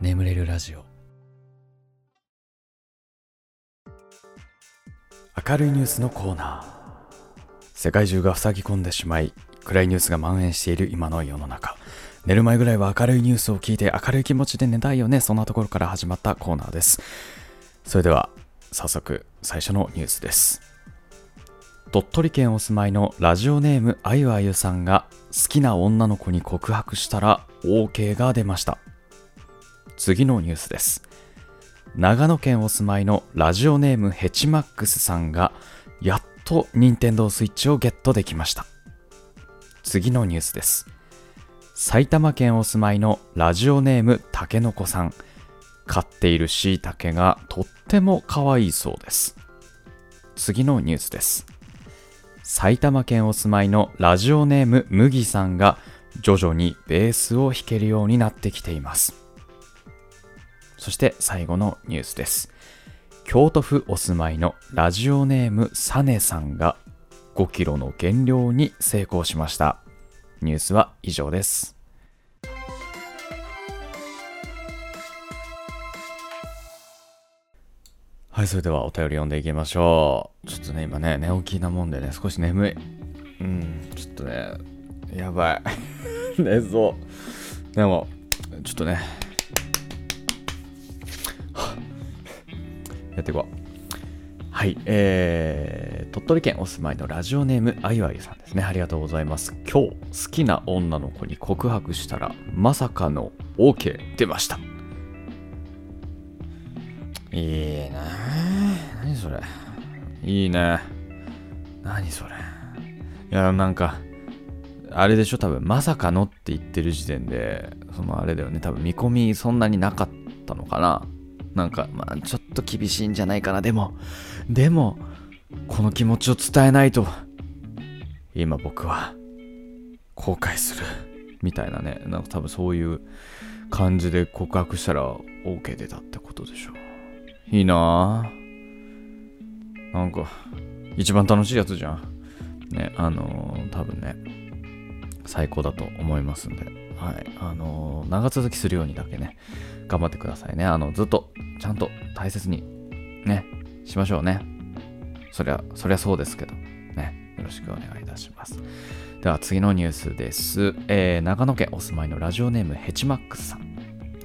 眠れるラジオ。明るいニュースのコーナー。世界中が塞ぎ込んでしまい暗いニュースが蔓延している今の世の中。寝る前ぐらいは明るいニュースを聞いて明るい気持ちで寝たいよね。そんなところから始まったコーナーです。それでは早速最初のニュースです。鳥取県お住まいのラジオネームあゆあゆさんが好きな女の子に告白したら OK が出ました。次のニュースです。長野県お住まいのラジオネームヘチマックスさんがやっと任天堂スイッチをゲットできました。次のニュースです。埼玉県お住まいのラジオネームたけのこさん。飼っているしいたけがとっても可愛いそうです。次のニュースです。埼玉県お住まいのラジオネーム麦さんが徐々にベースを弾けるようになってきています。そして最後のニュースです京都府お住まいのラジオネームサネさんが5キロの減量に成功しましたニュースは以上ですはい、それではお便り読んでいきましょう。ちょっとね、今ね、寝起きなもんでね、少し眠い。うん、ちょっとね、やばい。寝そう。でも、ちょっとね、やっていこう。はい、えー、鳥取県お住まいのラジオネームあゆあゆさんですね。ありがとうございます。今日、好きな女の子に告白したら、まさかの OK 出ました。いいな何それ。いいね。何それ。いや、なんか、あれでしょ、多分、まさかのって言ってる時点で、そのあれだよね、多分見込みそんなになかったのかな。なんか、まあ、ちょと厳しいんじゃないかな。でも、でも、この気持ちを伝えないと、今僕は、後悔する。みたいなね、なんか多分そういう感じで告白したら OK 出たってことでしょ。いいなぁ。なんか、一番楽しいやつじゃん。ね、あのー、多分ね、最高だと思いますんで、はい。あのー、長続きするようにだけね、頑張ってくださいね。あの、ずっと、ちゃんと大切に、ね、しましょうね。そりゃ、そりゃそうですけど、ね、よろしくお願いいたします。では次のニュースです。えー、長野県お住まいのラジオネームヘチマックスさん。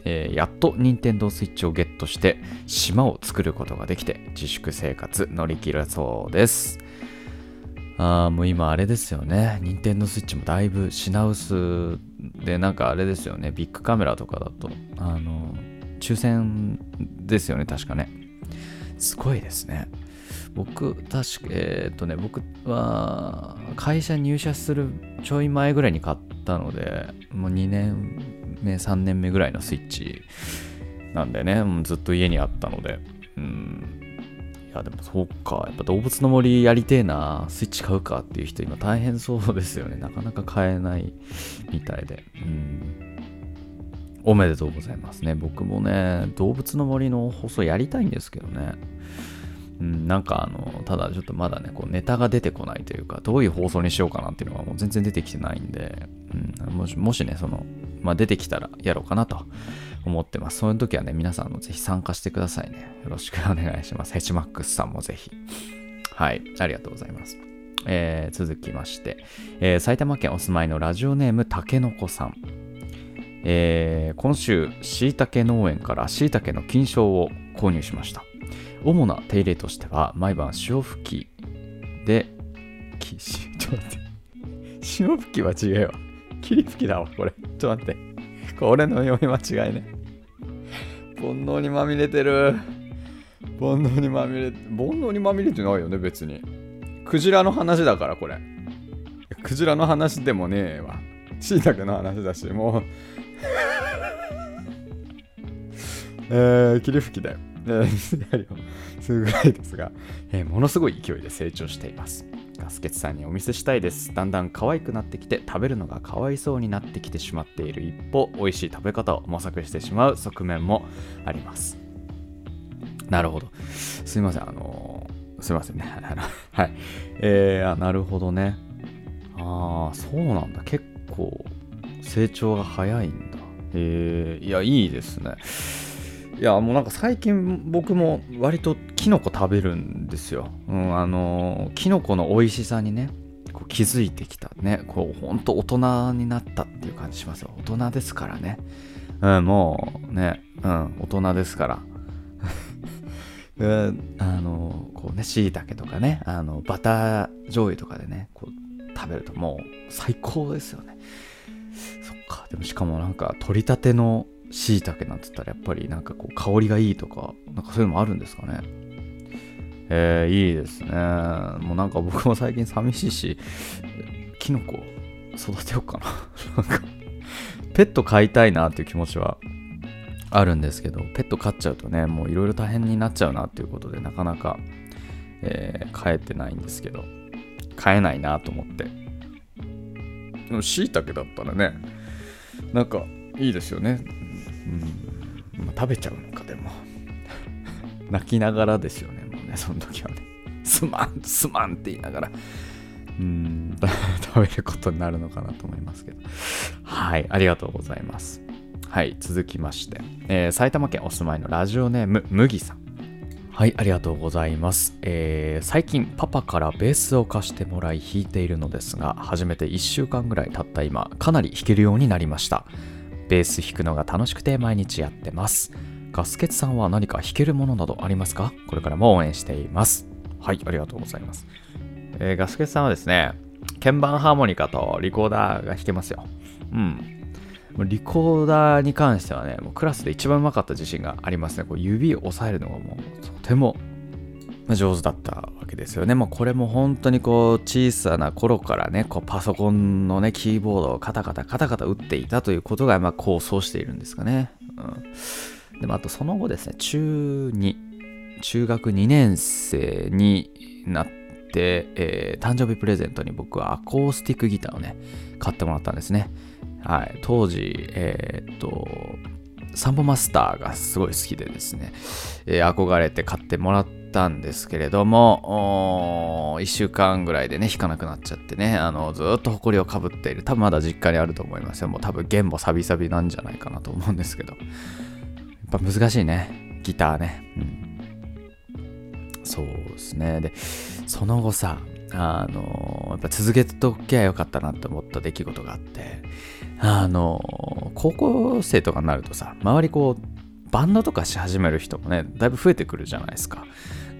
えー、やっと任天堂スイッチをゲットして島を作ることができて自粛生活乗り切るそうです。あもう今あれですよね。任天堂スイッチもだいぶ品薄でなんかあれですよね。ビッグカメラとかだと、あの、抽選ですよね、確かね。すごいですね。僕、確か、えー、っとね、僕は会社入社するちょい前ぐらいに買ったので、もう2年ね、3年目ぐらいのスイッチなんでね、もうずっと家にあったので、うん。や、でもそうか、やっぱ動物の森やりてえな、スイッチ買うかっていう人今大変そうですよね。なかなか買えないみたいで。うん。おめでとうございますね。僕もね、動物の森の放送やりたいんですけどね。うん、なんかあの、ただちょっとまだね、こうネタが出てこないというか、どういう放送にしようかなっていうのがもう全然出てきてないんで、うん、もしもしね、その、まあ、出てきたらやろうかなと思ってます。そういう時はね、皆さんもぜひ参加してくださいね。よろしくお願いします。ヘチマックスさんもぜひ。はい、ありがとうございます。えー、続きまして、えー、埼玉県お住まいのラジオネームたけのこさん。えー、今週、しいたけ農園からしいたけの菌床を購入しました。主な手入れとしては、毎晩潮吹きで、きちょっと待って。潮吹きは違うわ。霧吹きだわ、これ。ちょっと待って。これの読み間違いね。煩悩にまみれてる。煩悩にまみれ、煩悩にまみれてないよね、別に。クジラの話だから、これ。クジラの話でもねえわ。しいたけの話だし、もうえー、霧吹きだよ。えー、すぐらいですが、えー、ものすごい勢いで成長しています。ガスケツさんにお見せしたいです。だんだん可愛くなってきて食べるのがかわいそうになってきてしまっている一方、美味しい食べ方を模索してしまう側面もあります。なるほど。すいません。あのー、すいませんね。はい。えー、あ、なるほどね。ああ、そうなんだ。結構成長が早いんだ。へえいやいいですねいやもうなんか最近僕も割とキノコ食べるんですよ、うん、あのキノコの美味しさにねこう気づいてきた。ねこうほんと大人になったっていう感じしますよ。大人ですからね。うん、もうね、うん、大人ですから。うん。あの、こうね、椎茸とかね、あの、バター醤油とかでね、こう、食べるともう最高ですよね。そっか、でもしかもなんか、取りたての椎茸なんて言ったら、やっぱりなんかこう、香りがいいとか、なんかそういうのもあるんですかね。えー、いいですね。もうなんか僕も最近寂しいし、キノコ育てようかな。なんかペット飼いたいなっていう気持ちはあるんですけど、ペット飼っちゃうとね、もういろいろ大変になっちゃうなっていうことで、なかなか、えー、飼えてないんですけど、飼えないなと思って。でも、椎茸だったらね、なんかいいですよね。うん、食べちゃうのか、でも。泣きながらですよね、もうね、その時はね。すまん、すまんって言いながら。うん、食べることになるのかなと思いますけど。はい、ありがとうございます。はい、続きまして、えー、埼玉県お住まいのラジオネーム、麦さん。はい、ありがとうございます、えー、最近パパからベースを貸してもらい弾いているのですが、初めて1週間ぐらい経った今、かなり弾けるようになりました。ベース弾くのが楽しくて毎日やってます。ガスケツさんは何か弾けるものなどありますか？これからも応援しています。はい、ありがとうございます。えー、ガスケツさんはですね、鍵盤ハーモニカとリコーダーが弾けますよ。うん。リコーダーに関してはね、もうクラスで一番うまかった自信がありますね。こう指を押さえるのがもうとても上手だったわけですよね。まあ、これも本当にこう小さな頃からね、こうパソコンのね、キーボードをカタカタカタカタ打っていたということが、まあ、構想しているんですかね。うん。でもあとその後ですね、中2、中学2年生になって、えー、誕生日プレゼントに僕はアコースティックギターをね、買ってもらったんですね。はい、当時、えー、っと、サンボマスターがすごい好きでですね、えー、憧れて買ってもらってたんですけれども、1週間ぐらいでね、弾かなくなっちゃってね、あのずっと埃をかぶっている。多分まだ実家にあると思いますよ。もう多分弦もサビサビなんじゃないかなと思うんですけど。やっぱ難しいね、ギターね。うん、そうですね。で、その後さ、あの、やっぱ続けておきゃよかったなって思った出来事があって、あの、高校生とかになるとさ、周りこう、バンドとかし始める人もね、だいぶ増えてくるじゃないですか。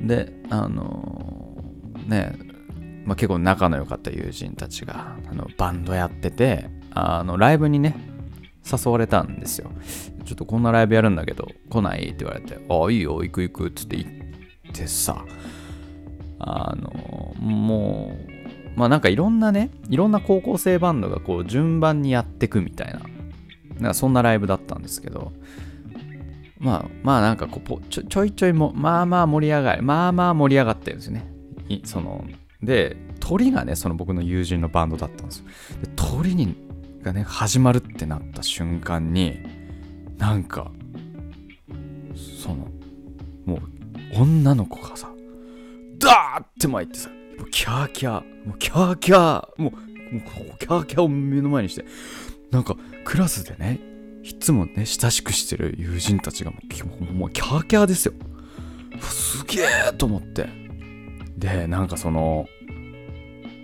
で、あの、ね、まあ、結構仲の良かった友人たちがあのバンドやってて、あの、ライブにね、誘われたんですよ。ちょっとこんなライブやるんだけど、来ないって言われて、ああ、いいよ、行く行くっつって言ってさ、あの、もう、まあなんかいろんなね、いろんな高校生バンドがこう順番にやってくみたいな、なんかそんなライブだったんですけど、まあまあなんかこうちょちょいちょいも、まあまあ盛り上がり、まあまあ盛り上がってるんですよね。その、で、鳥がね、その僕の友人のバンドだったんですよ。で鳥にがね、始まるってなった瞬間に、なんか、その、もう女の子がさ、ダーって前行ってさ、もうキャーキャー、もうキャーキャー、もう、もうキャーキャーを目の前にして、なんかクラスでね、いつもね、親しくしてる友人たちがもうもうキャーキャーですよ。すげえと思って。で、なんかその、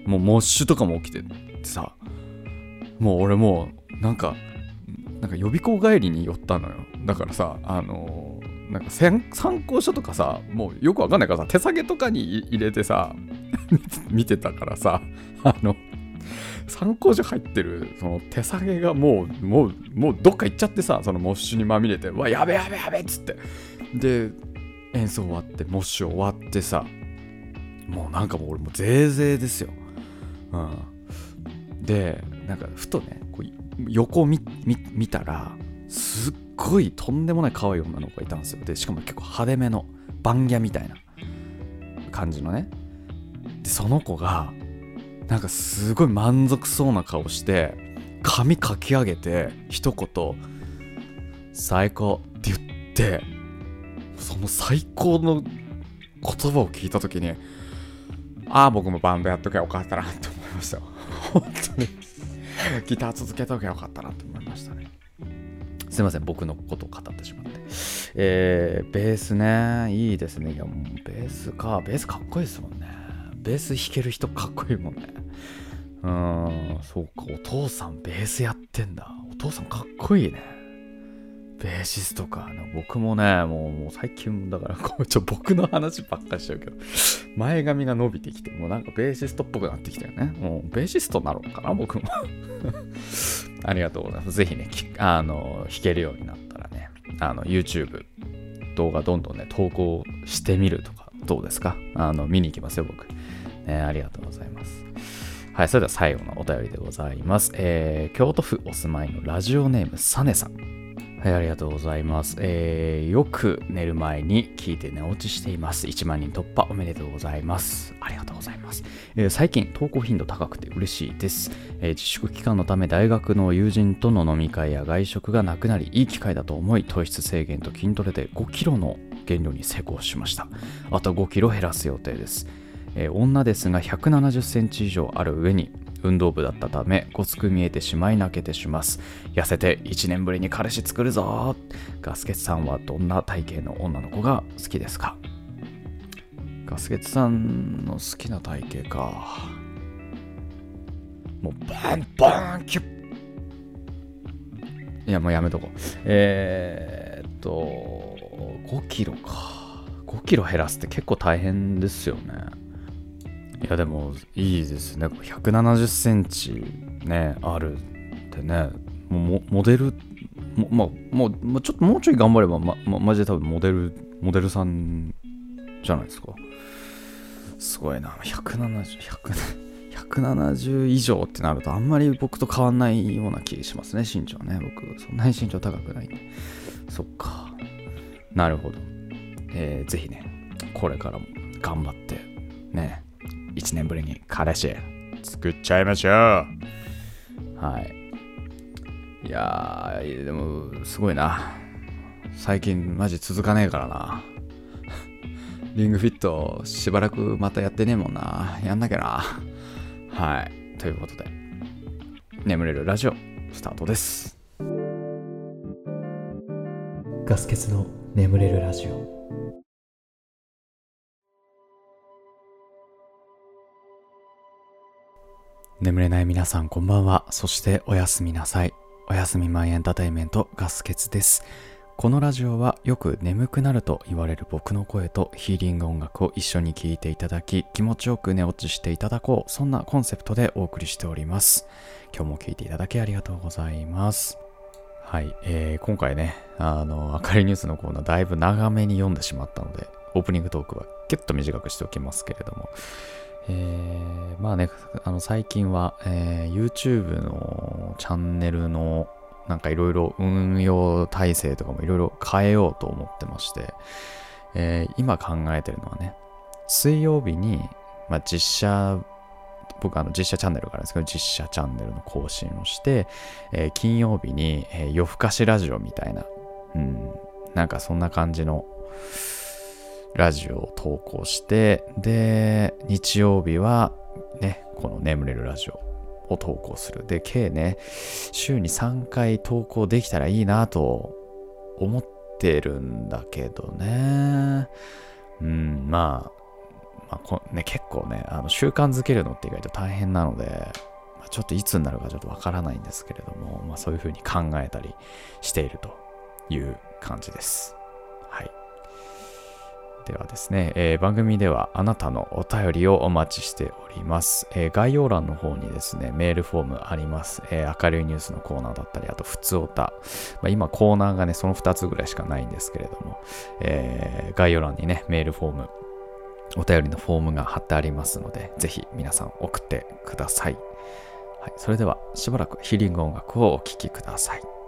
もうモッシュとかも起きててさ、もう俺もう、なんか、なんか予備校帰りに寄ったのよ。だからさ、あのーなんか参考書とかさもうよくわかんないからさ手提げとかに入れてさ 見てたからさあの参考書入ってるその手提げがもうもうもうどっか行っちゃってさそのモッシュにまみれてわやべやべやべっつって。で演奏終わってモッシュ終わってさもうなんかもう俺もぜいぜいですよ、うん、でなんかふとねこう横を見たらすっごいとんでもない可愛い女の子がいたんですよ。でしかも結構派手めのバンギャみたいな感じのね。でその子がなんかすごい満足そうな顔して髪かき上げて一言「最高」って言ってその最高の言葉を聞いた時にああ僕もバンドやっときゃよかったなって思いましたよ本当にギター続けときゃよかったなって思いましたねすいません、僕のことを語ってしまって。えー、ベースね、いいですね。いや、もうベースか、ベースかっこいいですもんね。ベース弾ける人かっこいいもんね。うん、そうか、お父さんベースやってんだ。お父さんかっこいいね。ベーシストか。僕もね、もうもう最近、だからこう、ちょ、僕の話ばっかりしちゃうけど、前髪が伸びてきて、もうなんかベーシストっぽくなってきたよね。もうベーシストになのかな、僕も。ありがとうございます。ぜひね、あの、弾けるようになったらね、あの、YouTube、動画どんどんね、投稿してみるとか、どうですか？あの、見に行きますよ、僕。ね、ありがとうございます。はい、それでは最後のお便りでございます。えー、京都府お住まいのラジオネームサネさん。はい、ありがとうございます。えー、よく寝る前に聞いて寝落ちしています。1万人突破おめでとうございます。ありがとうございます。えー、最近投稿頻度高くて嬉しいです、えー、自粛期間のため大学の友人との飲み会や外食がなくなり、いい機会だと思い、糖質制限と筋トレで5キロの減量に成功しました。あと5キロ減らす予定です。えー、女ですが170センチ以上ある上に運動部だったためごつく見えてしまい泣けてします。痩せて1年ぶりに彼氏作るぞ。ガスケツさんはどんな体型の女の子が好きですか？ガスケツさんの好きな体型か。もうバンバンキュッ。いやもうやめとこう。えー、っと5キロか。5キロ減らすって結構大変ですよね。いやでもいいですね。170センチねあるってね。もうモデルもまあもうちょっともうちょい頑張ればま、マジで多分モデルモデルさんじゃないですか。すごいな。170 170以上ってなるとあんまり僕と変わんないような気がしますね。身長ね。僕そんなに身長高くないんで。そっか。なるほど。えー、ぜひねこれからも頑張って1年ぶりに彼氏作っちゃいましょう。はい。いやーでもすごいな。最近マジ続かねえからな。リングフィットしばらくまたやってねえもんな。やんなきゃな。はい。ということで眠れるラジオスタートです。ガス欠の眠れるラジオ。眠れない皆さんこんばんは。そしておやすみなさい。おやすみマイエンターテイメントガスケツです。このラジオはよく眠くなると言われる僕の声とヒーリング音楽を一緒に聴いていただき気持ちよく寝落ちしていただこうそんなコンセプトでお送りしております。今日も聴いていただきありがとうございます。はい、えー、今回ね、あの、明かりニュースのコーナーだいぶ長めに読んでしまったので、オープニングトークはキュッと短くしておきますけれども、えー、まあね、あの最近は、えー、YouTube のチャンネルのなんかいろいろ運用体制とかもいろいろ変えようと思ってまして、えー、今考えてるのはね、水曜日に、まあ、実写、僕あの実写チャンネルがあるんですけど、実写チャンネルの更新をして、えー、金曜日に、え、夜更かしラジオみたいな、うん、なんかそんな感じの、ラジオを投稿して、で、日曜日はね、この眠れるラジオを投稿する。で、計ね、週に3回投稿できたらいいなと思ってるんだけどね。うん、まあ、まあね、結構ね、あの習慣づけるのって意外と大変なので、まあ、ちょっといつになるかちょっとわからないんですけれども、まあ、そういうふうに考えたりしているという感じです。ではですね、えー、番組ではあなたのお便りをお待ちしております。えー、概要欄の方にですね、メールフォームあります。えー、明るいニュースのコーナーだったり、あと、ふつおた。まあ、今、コーナーがね、その2つぐらいしかないんですけれども、え概要欄にね、メールフォーム、お便りのフォームが貼ってありますので、ぜひ皆さん送ってください。はい、それでは、しばらくヒーリング音楽をお聴きください。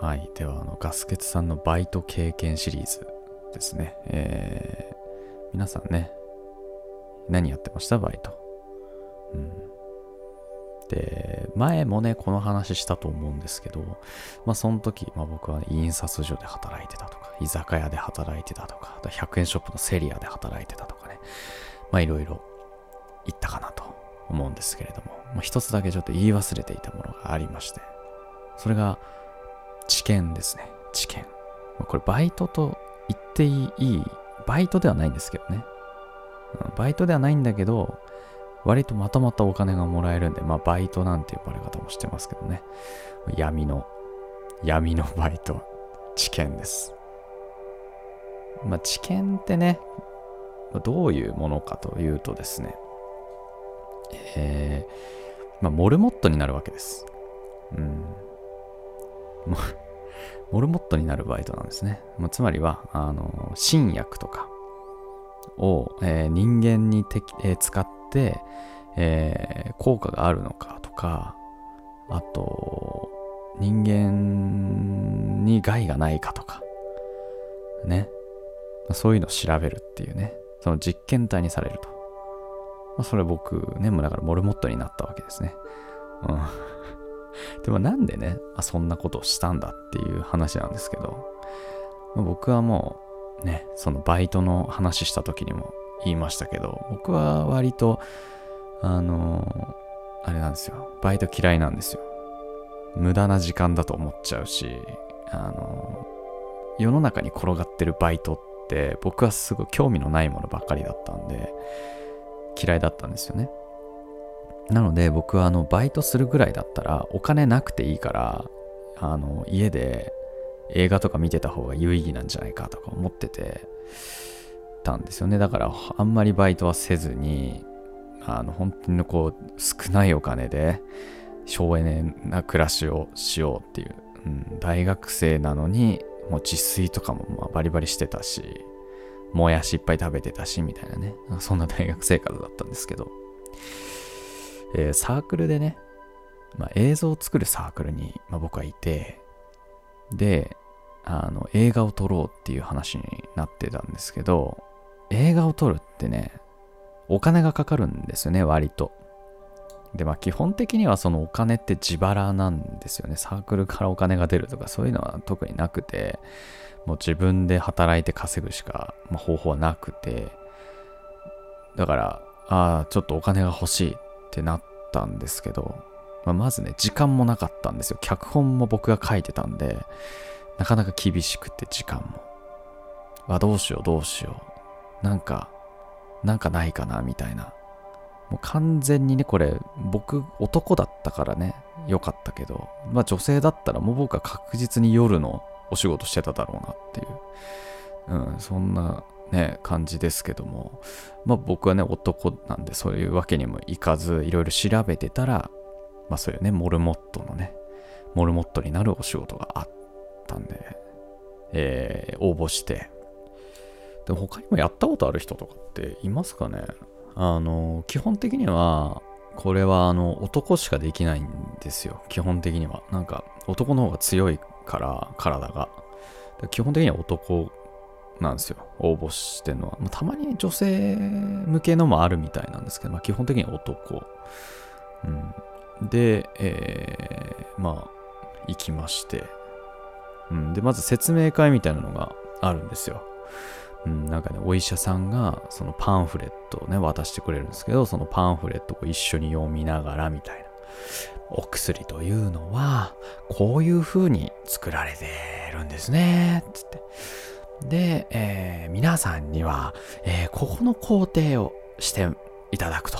はい。では、あの、ガスケツさんのバイト経験シリーズですね。えー、皆さんね、何やってました？バイト。うん。で、前もね、この話したと思うんですけど、まあ、その時、まあ、僕は、ね、印刷所で働いてたとか、居酒屋で働いてたとか、あと100円ショップのセリアで働いてたとかね、まあ、いろいろ言ったかなと思うんですけれども、まあ、一つだけちょっと言い忘れていたものがありまして、それが、知見ですね。知見。これバイトと言っていい、バイトではないんですけどね。バイトではないんだけど、割とまとまったお金がもらえるんで、まあバイトなんて呼ばれ方もしてますけどね。闇の、闇のバイト、知見です。まあ知見ってね、どういうものかというとですね、えー、まあモルモットになるわけです。うん。モルモットになるバイトなんですね。まあ、つまりは、あの、新薬とかを、えー、人間にて、えー、使って、えー、効果があるのかとか、あと、人間に害がないかとか、ね。まあ、そういうのを調べるっていうね。その実験体にされると。まあ、それ僕ね、もうだからモルモットになったわけですね。うん。でもなんでね、あ、そんなことをしたんだっていう話なんですけど、僕はもうね、そのバイトの話した時にも言いましたけど、僕は割と、あのー、あれなんですよ、バイト嫌いなんですよ。無駄な時間だと思っちゃうし、あのー、世の中に転がってるバイトって僕はすごい興味のないものばっかりだったんで、嫌いだったんですよね。なので僕はあのバイトするぐらいだったらお金なくていいからあの家で映画とか見てた方が有意義なんじゃないかとか思っててたんですよね。だからあんまりバイトはせずにあの本当にこう少ないお金で省エネな暮らしをしようっていう、うん、大学生なのにもう自炊とかもまあバリバリしてたしもやしいっぱい食べてたしみたいなね。そんな大学生活だったんですけど。えー、サークルでね、まあ、映像を作るサークルに、まあ、僕はいて、で、あの、映画を撮ろうっていう話になってたんですけど、映画を撮るってね、お金がかかるんですよね、割と。で、まあ基本的にはそのお金って自腹なんですよね。サークルからお金が出るとかそういうのは特になくて、もう自分で働いて稼ぐしか、まあ、方法はなくて、だから、ああ、ちょっとお金が欲しいっってなったんですけど、まあ、まずね、時間もなかったんですよ。脚本も僕が書いてたんで、なかなか厳しくて時間も。あ、どうしようどうしよう。なんか、なんかないかなみたいな。もう完全にね、これ、僕、男だったからね、良かったけど、まあ女性だったらもう僕は確実に夜のお仕事してただろうなっていう。うん、そんなね、感じですけども、まあ僕はね、男なんでそういうわけにもいかず、いろいろ調べてたら、まあそういうね、モルモットのね、モルモットになるお仕事があったんで、えー、応募して、で他にもやったことある人とかっていますかね？あの、基本的には、これはあの男しかできないんですよ。基本的には。なんか男の方が強いから、体が。基本的には男なんですよ。応募してるのは。まあ、たまに女性向けのもあるみたいなんですけど、まあ、基本的に男。うん、で、えー、まあ、行きまして。うん、で、まず説明会みたいなのがあるんですよ。うん、なんかね、お医者さんがそのパンフレットをね、渡してくれるんですけど、そのパンフレットを一緒に読みながらみたいな。お薬というのは、こういう風に作られてるんですね、つって。で、えー、皆さんには、えー、ここの工程をしていただくと、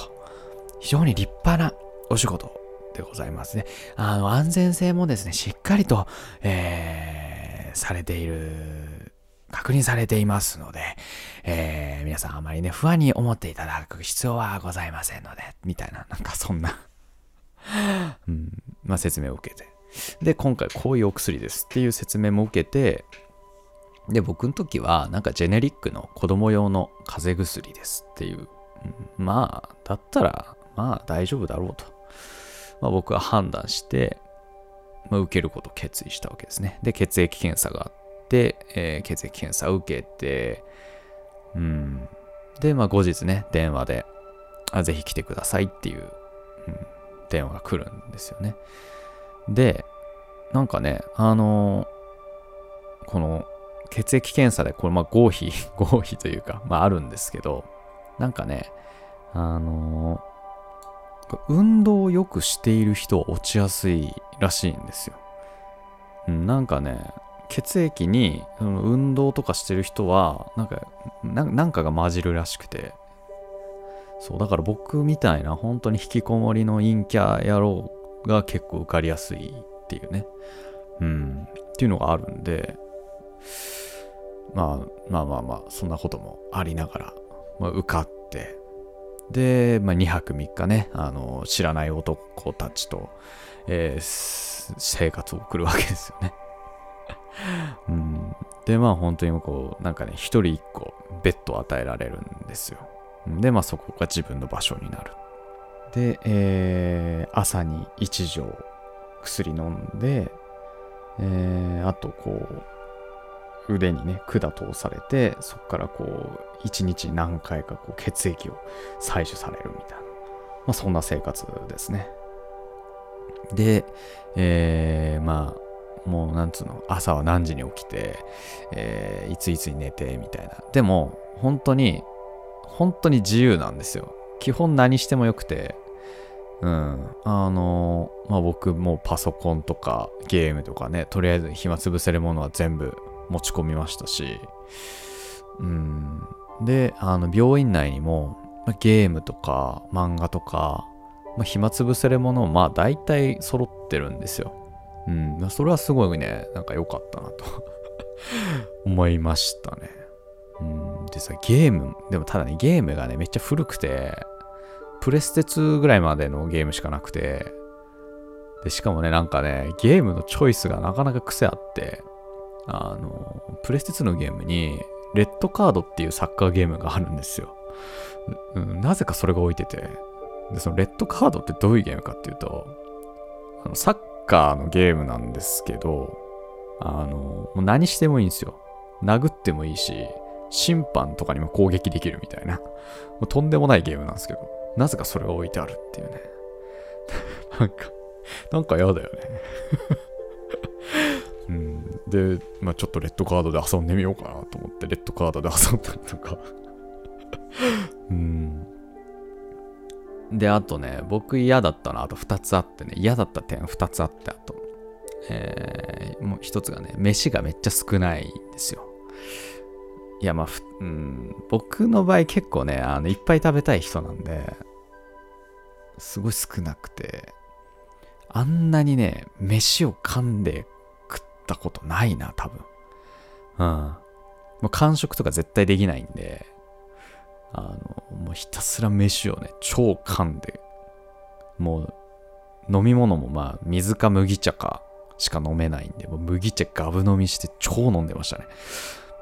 非常に立派なお仕事でございますね。あの、安全性もですね、しっかりと、えー、されている、確認されていますので、えー、皆さんあまりね、不安に思っていただく必要はございませんので、みたいな、なんかそんなうん、まあ説明を受けて。で、今回こういうお薬ですっていう説明も受けて、で、僕の時は、なんかジェネリックの子供用の風邪薬ですっていう。まあ、だったら、まあ大丈夫だろうと。まあ僕は判断して、まあ、受けることを決意したわけですね。で、血液検査があって、えー血液検査を受けて、うん。で、まあ、後日ね、電話で、あぜひ来てくださいっていう、うん、電話が来るんですよね。で、なんかね、あのーこの血液検査で、これ、まあ、合否、合否というか、まあ、あるんですけど、なんかね、あのー運動をよくしている人は落ちやすいらしいんですよ。うん、なんかね、血液に運動とかしてる人は、なんか、ななんかが混じるらしくて、そう、だから僕みたいな本当に引きこもりの陰キャ野郎が結構受かりやすいっていうね。うん。っていうのがあるんで、まあまあまあまあ、そんなこともありながら、まあ、受かって、で、まあ、2泊3日ね、あの、知らない男たちと、えー生活を送るわけですよね。うん、で、まあ本当にこう、なんかね、一人一個ベッドを与えられるんですよ。で、まあそこが自分の場所になる。で、えー朝に1錠薬飲んで、えーあとこう、腕にね、管通されて、そこからこう、一日何回かこう血液を採取されるみたいな。まあそんな生活ですね。で、えーまあ、もうなんつうの、朝は何時に起きて、えーいついつに寝てみたいな。でも、本当に、本当に自由なんですよ。基本何してもよくて、うん。あのまあ僕もパソコンとかゲームとかね、とりあえず暇つぶせるものは全部持ち込みましたし、うん。で、あの、病院内にも、まゲームとか漫画とか、ま、暇つぶせるものもまあ大体揃ってるんですよ。うん。まそれはすごいね、なんか良かったなと 思いましたね。うん。でさ、ゲーム、でもただね、ゲームがね、めっちゃ古くて、プレステ2ぐらいまでのゲームしかなくて、で、しかもね、なんかね、ゲームのチョイスがなかなか癖あって、あの、プレステ2のゲームに、レッドカードっていうサッカーゲームがあるんですよ。うん、なぜかそれが置いてて、で、そのレッドカードってどういうゲームかっていうと、あのサッカーのゲームなんですけど、あの、もう何してもいいんですよ。殴ってもいいし、審判とかにも攻撃できるみたいな、もうとんでもないゲームなんですけど、なぜかそれが置いてあるっていうね。なんか、なんか嫌だよね。で、まあちょっとレッドカードで遊んでみようかなと思って、レッドカードで遊んだりとか。うん。で、あとね、僕嫌だったのあと2つあってね、嫌だった点2つあって、あと、えー、もう1つがね、飯がめっちゃ少ないんですよ。いや、まあ、ふうん、僕の場合結構ね、あの、いっぱい食べたい人なんで、すごい少なくて、あんなにね、飯を噛んでったことないな、多分。うん。もう完食とか絶対できないんで、あの、もうひたすら飯をね、超噛んで、もう飲み物もまあ水か麦茶かしか飲めないんで、もう麦茶ガブ飲みして超飲んでましたね。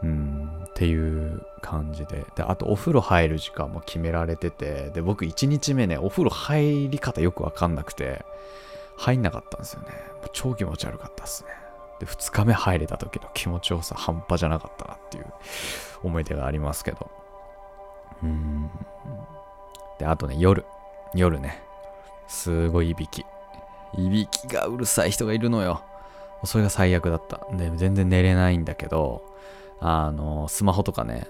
うん、っていう感じで。で、あとお風呂入る時間も決められてて、で、僕1日目ね、お風呂入り方よくわかんなくて、入んなかったんですよね。もう超気持ち悪かったですね。で、2日目入れた時の気持ちよさ半端じゃなかったなっていう思い出がありますけど。うん。で、あとね、夜。夜ね。すごいいびき。いびきがうるさい人がいるのよ。それが最悪だった。で、全然寝れないんだけど、あの、スマホとかね、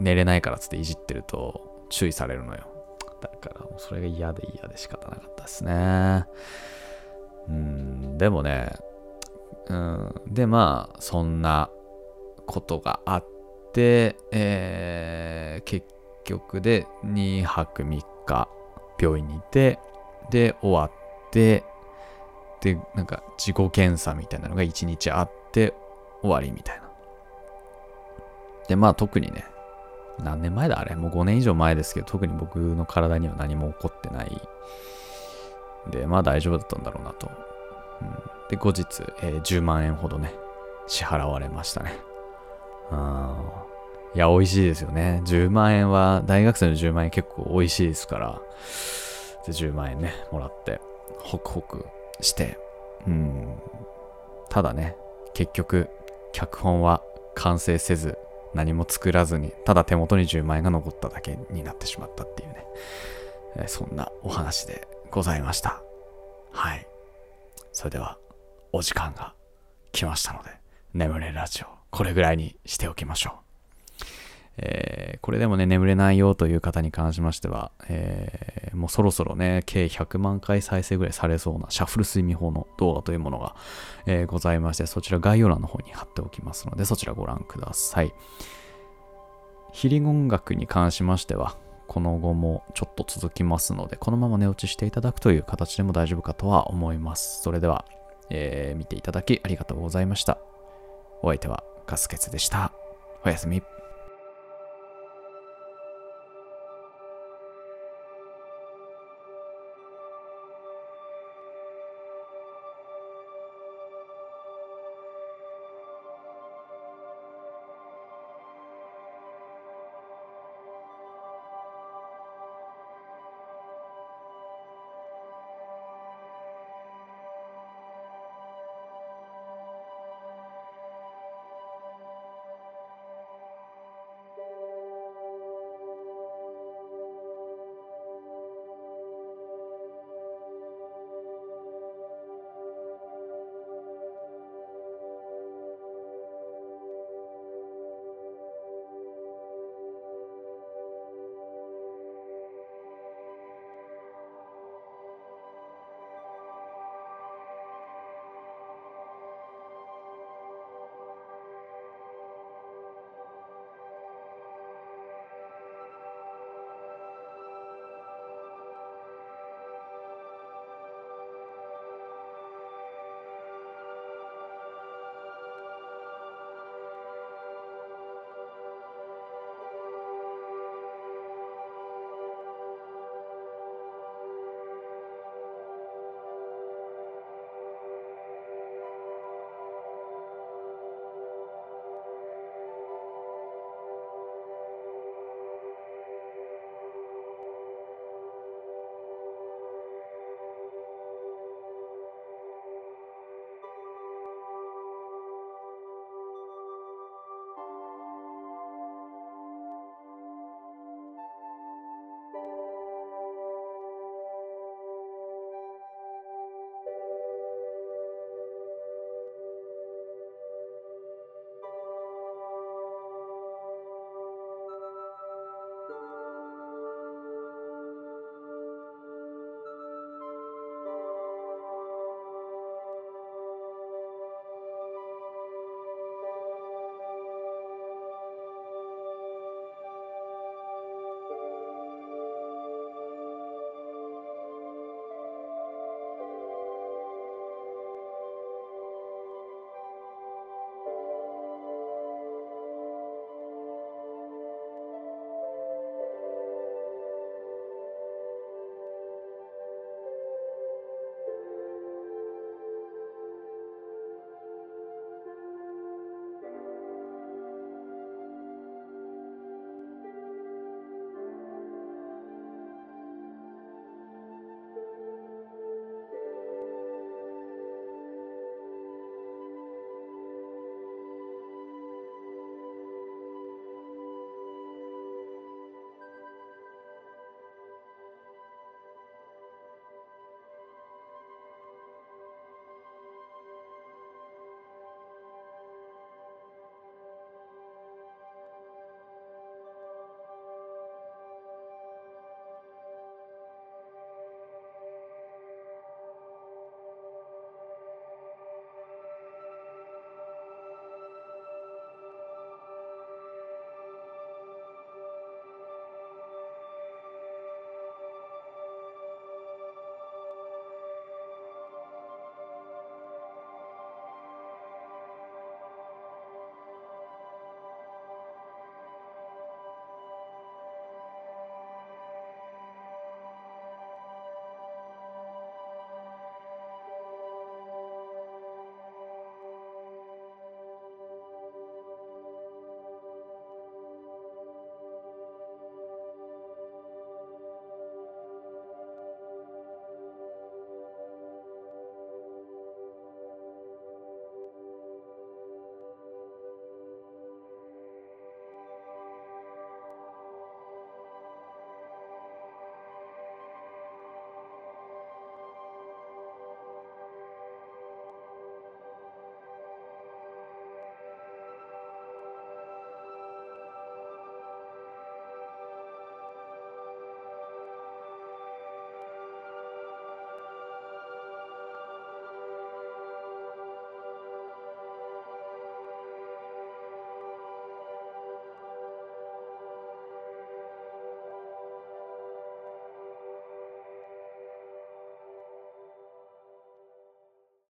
寝れないからっつっていじってると注意されるのよ。だから、それが嫌で嫌で仕方なかったですね。うん、でもね、うん、で、まあ、そんなことがあって、えー結局で2泊3日病院にいて、で、終わって、で、なんか自己検査みたいなのが1日あって終わりみたいな。で、まあ特にね、何年前だあれ？もう5年以上前ですけど、特に僕の体には何も起こってない。で、まあ大丈夫だったんだろうなと。うんで、後日、えー10万円ほどね、支払われましたね。あいや、美味しいですよね。10万円は、大学生の10万円結構美味しいですから、で10万円ね、もらって、ホクホクして、うん。ただね、結局、脚本は完成せず、何も作らずに、ただ手元に10万円が残っただけになってしまったっていうね、そんなお話でございました。はい。それでは、お時間が来ましたので、眠れラジオ、これぐらいにしておきましょう。えーこれでもね、眠れないよという方に関しましては、えーもうそろそろね、計100万回再生ぐらいされそうなシャッフル睡眠法の動画というものが、えーございまして、そちら概要欄の方に貼っておきますので、そちらご覧ください。ヒリ音楽に関しましては、この後もちょっと続きますので、このまま寝落ちしていただくという形でも大丈夫かとは思います。それでは、えー見ていただきありがとうございました。お相手はガスケツでした。おやすみ。